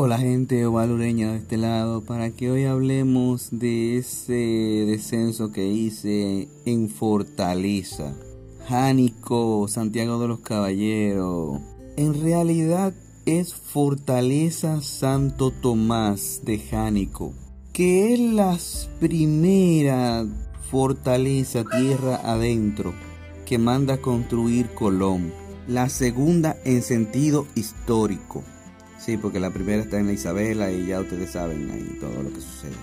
Hola gente ovalureña de este lado para que hoy hablemos de ese descenso que hice en Fortaleza. Jánico, Santiago de los Caballeros. En realidad es Fortaleza Santo Tomás de Jánico, que es la primera fortaleza tierra adentro que manda construir Colón. La segunda en sentido histórico Sí, porque la primera está en la Isabela y ya ustedes saben ahí todo lo que sucede.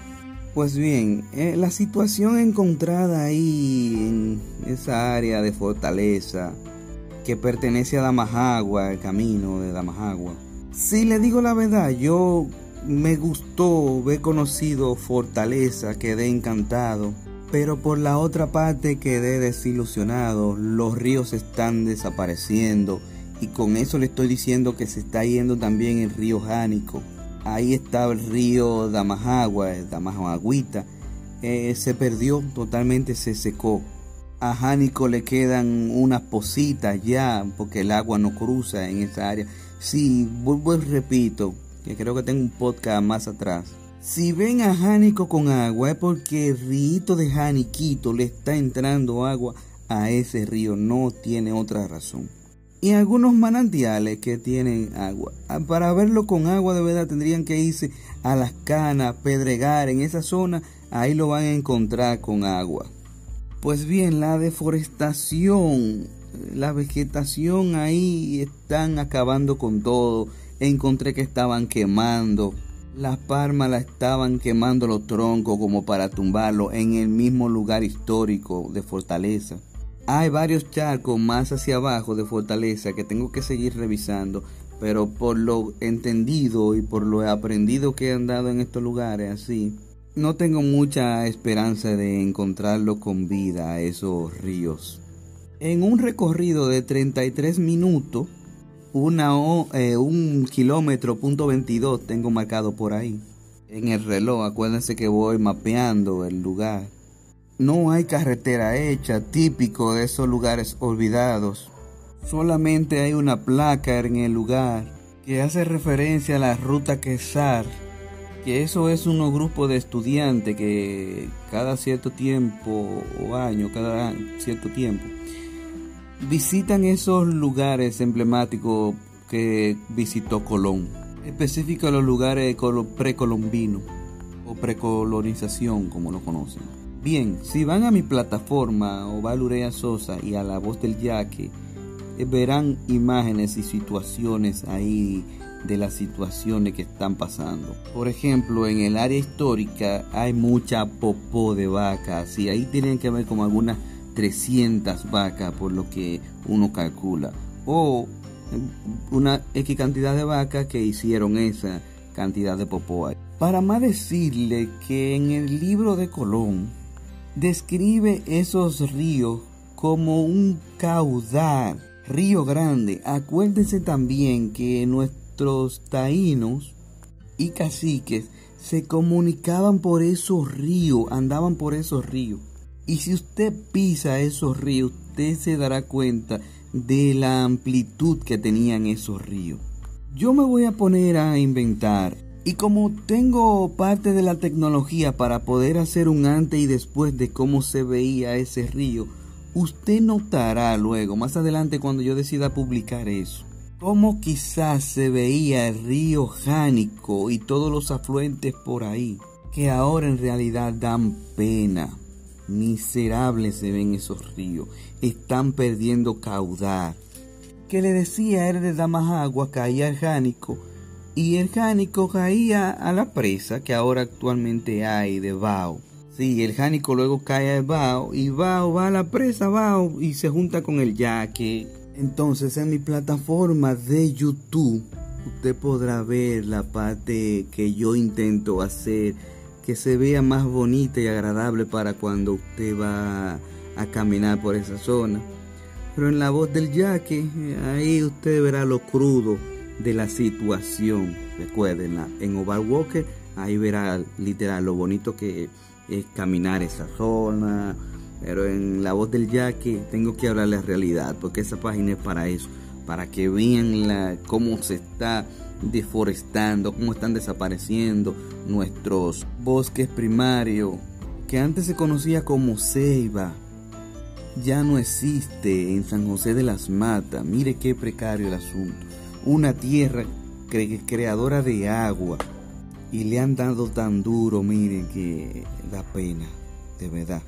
Pues bien, eh, la situación encontrada ahí en esa área de fortaleza que pertenece a Damajagua, el camino de Damajagua. Si le digo la verdad, yo me gustó, he conocido Fortaleza, quedé encantado, pero por la otra parte quedé desilusionado, los ríos están desapareciendo y con eso le estoy diciendo que se está yendo también el río Jánico. Ahí estaba el río Damajagua, el. Eh, se perdió totalmente, se secó. A Jánico le quedan unas positas ya, porque el agua no cruza en esa área. Sí, vuelvo y repito, que creo que tengo un podcast más atrás. Si ven a Jánico con agua es porque el río de Janiquito le está entrando agua a ese río, no tiene otra razón y algunos manantiales que tienen agua. Ah, para verlo con agua de verdad tendrían que irse a las canas, pedregar en esa zona, ahí lo van a encontrar con agua. Pues bien, la deforestación, la vegetación ahí están acabando con todo. Encontré que estaban quemando. Las palmas la estaban quemando los troncos como para tumbarlo en el mismo lugar histórico de Fortaleza. Hay varios charcos más hacia abajo de Fortaleza que tengo que seguir revisando, pero por lo entendido y por lo aprendido que he andado en estos lugares así, no tengo mucha esperanza de encontrarlo con vida a esos ríos. En un recorrido de 33 minutos, una, eh, un kilómetro punto 22 tengo marcado por ahí. En el reloj, acuérdense que voy mapeando el lugar. No hay carretera hecha, típico de esos lugares olvidados. Solamente hay una placa en el lugar que hace referencia a la ruta Quesar, que eso es un grupo de estudiantes que cada cierto tiempo o año, cada cierto tiempo, visitan esos lugares emblemáticos que visitó Colón, específico los lugares precolombinos o precolonización como lo conocen. Bien, si van a mi plataforma o Valurea Sosa y a la voz del yaque, eh, verán imágenes y situaciones ahí de las situaciones que están pasando. Por ejemplo, en el área histórica hay mucha popó de vacas y ahí tienen que haber como algunas 300 vacas por lo que uno calcula. O eh, una X cantidad de vacas que hicieron esa cantidad de popó ahí. Para más decirle que en el libro de Colón, describe esos ríos como un caudal, río grande. Acuérdense también que nuestros taínos y caciques se comunicaban por esos ríos, andaban por esos ríos. Y si usted pisa esos ríos, usted se dará cuenta de la amplitud que tenían esos ríos. Yo me voy a poner a inventar y como tengo parte de la tecnología para poder hacer un antes y después de cómo se veía ese río, usted notará luego, más adelante cuando yo decida publicar eso, cómo quizás se veía el río Jánico y todos los afluentes por ahí, que ahora en realidad dan pena. Miserables se ven esos ríos, están perdiendo caudal. Que le decía era de Damajagua, caía el Jánico, y el jánico caía a la presa que ahora actualmente hay de Bao. Sí, el jánico luego cae a Bao y Bao va a la presa Bao y se junta con el yaque. Entonces en mi plataforma de YouTube usted podrá ver la parte que yo intento hacer que se vea más bonita y agradable para cuando usted va a caminar por esa zona. Pero en la voz del yaque, ahí usted verá lo crudo de la situación. Recuerden, en Oval Walker, ahí verá literal lo bonito que es caminar esa zona. Pero en la voz del yaque tengo que hablar la realidad, porque esa página es para eso, para que vean la, cómo se está deforestando, cómo están desapareciendo nuestros bosques primarios, que antes se conocía como ceiba, ya no existe en San José de las Matas. Mire qué precario el asunto. Una tierra creadora de agua. Y le han dado tan duro, miren, que da pena, de verdad.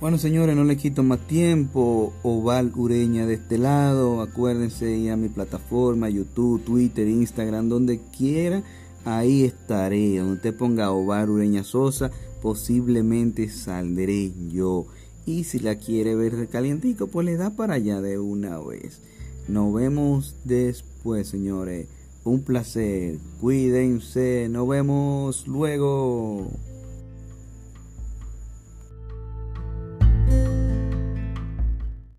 Bueno, señores, no le quito más tiempo. Oval Ureña de este lado. Acuérdense ir a mi plataforma, YouTube, Twitter, Instagram, donde quiera. Ahí estaré. Donde usted ponga Oval Ureña Sosa, posiblemente saldré yo. Y si la quiere ver calientico, pues le da para allá de una vez. Nos vemos después, señores. Un placer. Cuídense. Nos vemos luego.